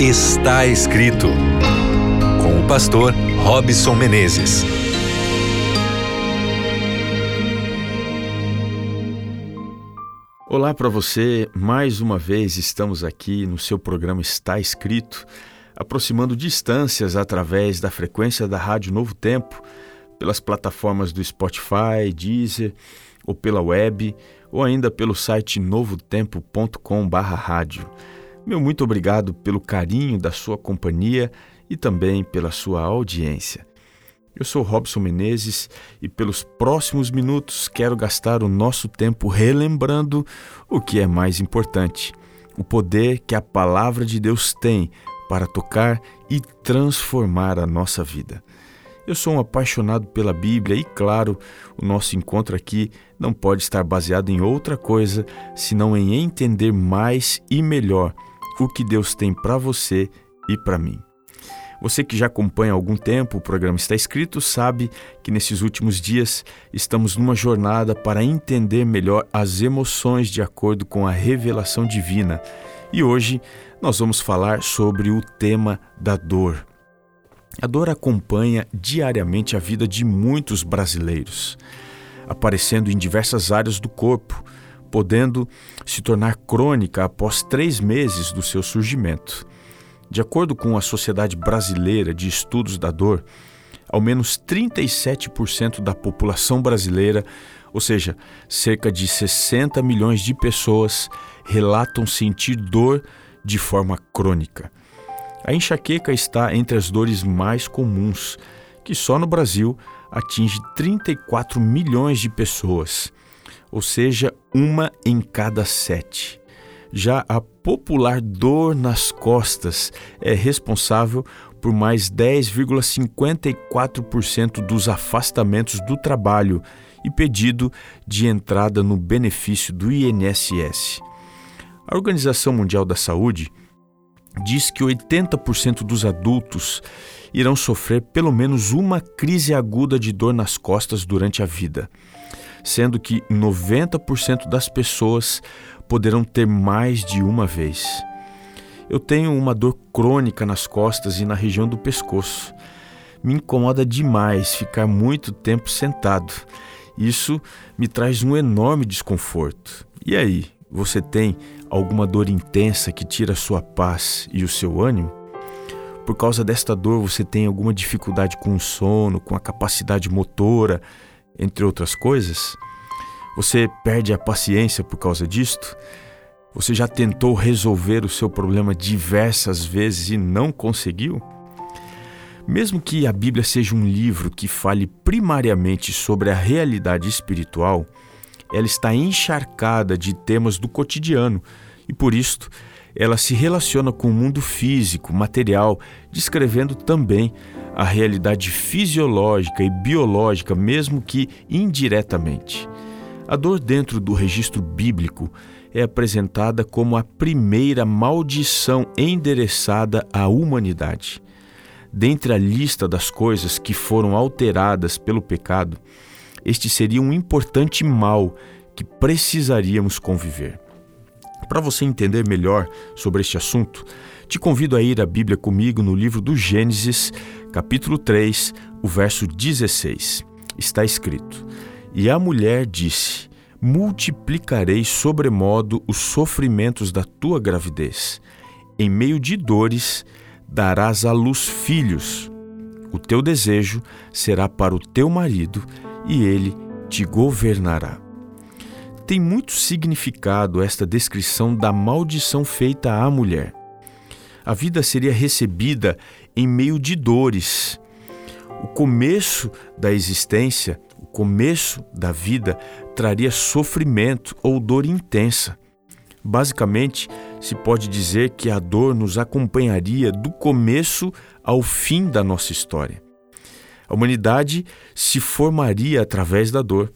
Está escrito com o pastor Robson Menezes. Olá para você, mais uma vez estamos aqui no seu programa Está Escrito, aproximando distâncias através da frequência da Rádio Novo Tempo, pelas plataformas do Spotify, Deezer ou pela web, ou ainda pelo site novotempo.com/rádio. Meu muito obrigado pelo carinho da sua companhia e também pela sua audiência. Eu sou Robson Menezes e pelos próximos minutos quero gastar o nosso tempo relembrando o que é mais importante: o poder que a palavra de Deus tem para tocar e transformar a nossa vida. Eu sou um apaixonado pela Bíblia e, claro, o nosso encontro aqui não pode estar baseado em outra coisa senão em entender mais e melhor o que Deus tem para você e para mim. Você que já acompanha há algum tempo o programa está escrito sabe que nesses últimos dias estamos numa jornada para entender melhor as emoções de acordo com a revelação divina. E hoje nós vamos falar sobre o tema da dor. A dor acompanha diariamente a vida de muitos brasileiros, aparecendo em diversas áreas do corpo, podendo se tornar crônica após três meses do seu surgimento. De acordo com a Sociedade Brasileira de Estudos da Dor, ao menos 37% da população brasileira, ou seja, cerca de 60 milhões de pessoas, relatam sentir dor de forma crônica. A enxaqueca está entre as dores mais comuns, que só no Brasil atinge 34 milhões de pessoas, ou seja, uma em cada sete. Já a popular dor nas costas é responsável por mais 10,54% dos afastamentos do trabalho e pedido de entrada no benefício do INSS. A Organização Mundial da Saúde diz que 80% dos adultos irão sofrer pelo menos uma crise aguda de dor nas costas durante a vida, sendo que 90% das pessoas poderão ter mais de uma vez. Eu tenho uma dor crônica nas costas e na região do pescoço. Me incomoda demais ficar muito tempo sentado. Isso me traz um enorme desconforto. E aí, você tem alguma dor intensa que tira a sua paz e o seu ânimo? Por causa desta dor, você tem alguma dificuldade com o sono, com a capacidade motora, entre outras coisas? Você perde a paciência por causa disto? Você já tentou resolver o seu problema diversas vezes e não conseguiu? Mesmo que a Bíblia seja um livro que fale primariamente sobre a realidade espiritual, ela está encharcada de temas do cotidiano e, por isto, ela se relaciona com o mundo físico, material, descrevendo também a realidade fisiológica e biológica, mesmo que indiretamente. A dor dentro do registro bíblico é apresentada como a primeira maldição endereçada à humanidade. Dentre a lista das coisas que foram alteradas pelo pecado, este seria um importante mal que precisaríamos conviver. Para você entender melhor sobre este assunto, te convido a ir à Bíblia comigo no livro do Gênesis, capítulo 3, o verso 16. Está escrito: E a mulher disse: Multiplicarei sobremodo os sofrimentos da tua gravidez. Em meio de dores, darás à luz filhos. O teu desejo será para o teu marido e ele te governará. Tem muito significado esta descrição da maldição feita à mulher. A vida seria recebida em meio de dores. O começo da existência, o começo da vida, traria sofrimento ou dor intensa. Basicamente, se pode dizer que a dor nos acompanharia do começo ao fim da nossa história. A humanidade se formaria através da dor.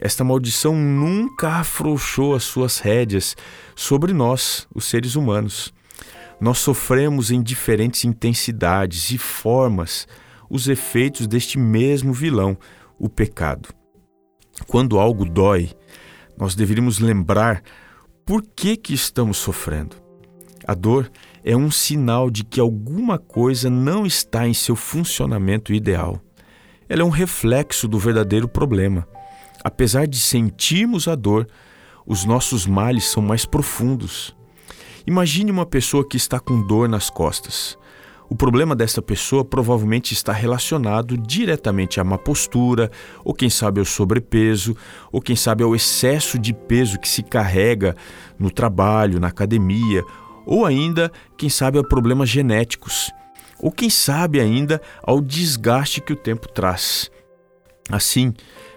Esta maldição nunca afrouxou as suas rédeas sobre nós, os seres humanos. Nós sofremos em diferentes intensidades e formas os efeitos deste mesmo vilão, o pecado. Quando algo dói, nós deveríamos lembrar por que, que estamos sofrendo. A dor é um sinal de que alguma coisa não está em seu funcionamento ideal. Ela é um reflexo do verdadeiro problema. Apesar de sentirmos a dor, os nossos males são mais profundos. Imagine uma pessoa que está com dor nas costas. O problema dessa pessoa provavelmente está relacionado diretamente à má postura, ou quem sabe ao sobrepeso, ou quem sabe ao excesso de peso que se carrega no trabalho, na academia, ou ainda, quem sabe, a problemas genéticos, ou quem sabe ainda ao desgaste que o tempo traz. Assim,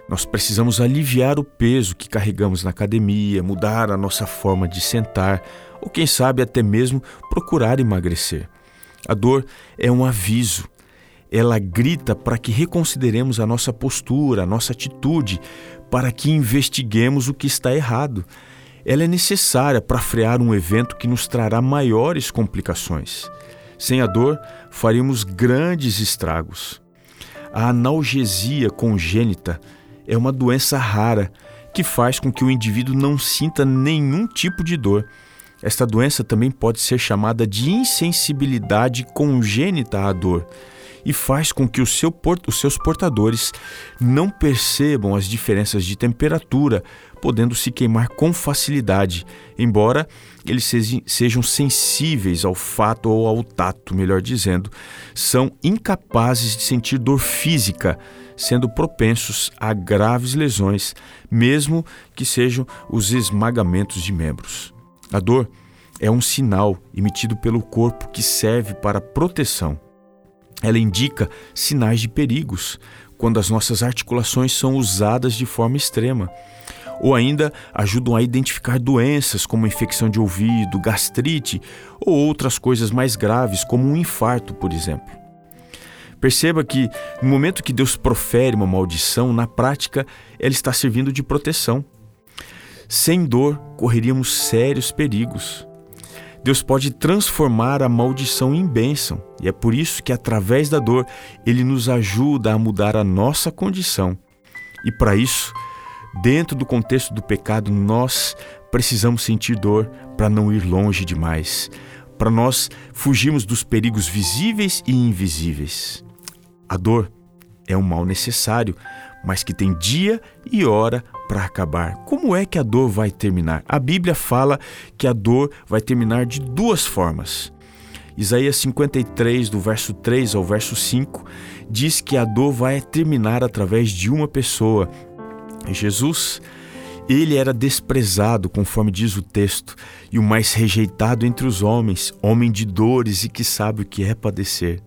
nós precisamos aliviar o peso que carregamos na academia, mudar a nossa forma de sentar, ou quem sabe até mesmo procurar emagrecer. A dor é um aviso. Ela grita para que reconsideremos a nossa postura, a nossa atitude, para que investiguemos o que está errado. Ela é necessária para frear um evento que nos trará maiores complicações. Sem a dor, faríamos grandes estragos. A analgesia congênita é uma doença rara que faz com que o indivíduo não sinta nenhum tipo de dor. Esta doença também pode ser chamada de insensibilidade congênita à dor e faz com que seu, os seus portadores não percebam as diferenças de temperatura, podendo se queimar com facilidade, embora eles sejam sensíveis ao fato ou ao tato, melhor dizendo, são incapazes de sentir dor física, sendo propensos a graves lesões, mesmo que sejam os esmagamentos de membros. A dor é um sinal emitido pelo corpo que serve para proteção. Ela indica sinais de perigos quando as nossas articulações são usadas de forma extrema. Ou ainda ajudam a identificar doenças como infecção de ouvido, gastrite ou outras coisas mais graves, como um infarto, por exemplo. Perceba que no momento que Deus profere uma maldição, na prática ela está servindo de proteção. Sem dor, correríamos sérios perigos. Deus pode transformar a maldição em bênção, e é por isso que, através da dor, Ele nos ajuda a mudar a nossa condição. E para isso, dentro do contexto do pecado, nós precisamos sentir dor para não ir longe demais, para nós fugirmos dos perigos visíveis e invisíveis. A dor é um mal necessário, mas que tem dia e hora para acabar. Como é que a dor vai terminar? A Bíblia fala que a dor vai terminar de duas formas. Isaías 53, do verso 3 ao verso 5, diz que a dor vai terminar através de uma pessoa. Jesus, ele era desprezado, conforme diz o texto, e o mais rejeitado entre os homens, homem de dores e que sabe o que é padecer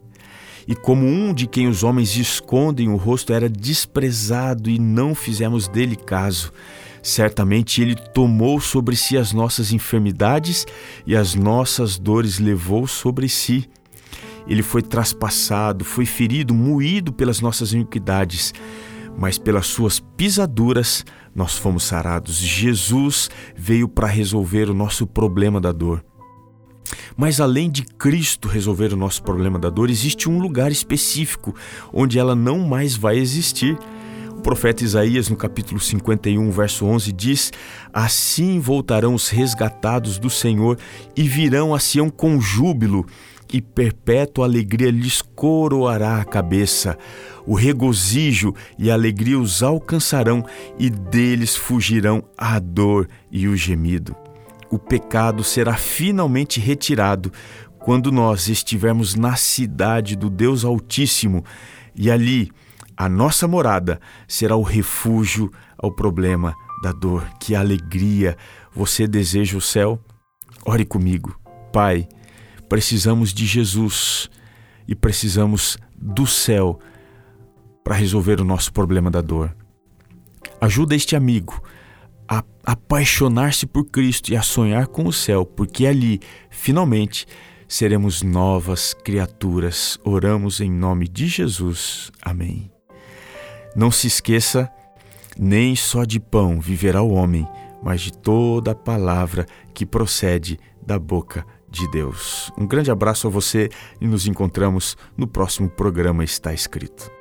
e como um de quem os homens escondem o rosto era desprezado e não fizemos dele caso. Certamente ele tomou sobre si as nossas enfermidades e as nossas dores levou sobre si. Ele foi traspassado, foi ferido, moído pelas nossas iniquidades, mas pelas suas pisaduras nós fomos sarados. Jesus veio para resolver o nosso problema da dor. Mas além de Cristo resolver o nosso problema da dor, existe um lugar específico onde ela não mais vai existir. O profeta Isaías, no capítulo 51, verso 11, diz: Assim voltarão os resgatados do Senhor e virão a Sião com júbilo, e perpétua alegria lhes coroará a cabeça. O regozijo e a alegria os alcançarão, e deles fugirão a dor e o gemido o pecado será finalmente retirado quando nós estivermos na cidade do Deus Altíssimo e ali a nossa morada será o refúgio ao problema da dor. Que alegria! Você deseja o céu? Ore comigo. Pai, precisamos de Jesus e precisamos do céu para resolver o nosso problema da dor. Ajuda este amigo a apaixonar-se por Cristo e a sonhar com o céu, porque ali, finalmente, seremos novas criaturas. Oramos em nome de Jesus. Amém. Não se esqueça, nem só de pão viverá o homem, mas de toda a palavra que procede da boca de Deus. Um grande abraço a você e nos encontramos no próximo programa Está Escrito.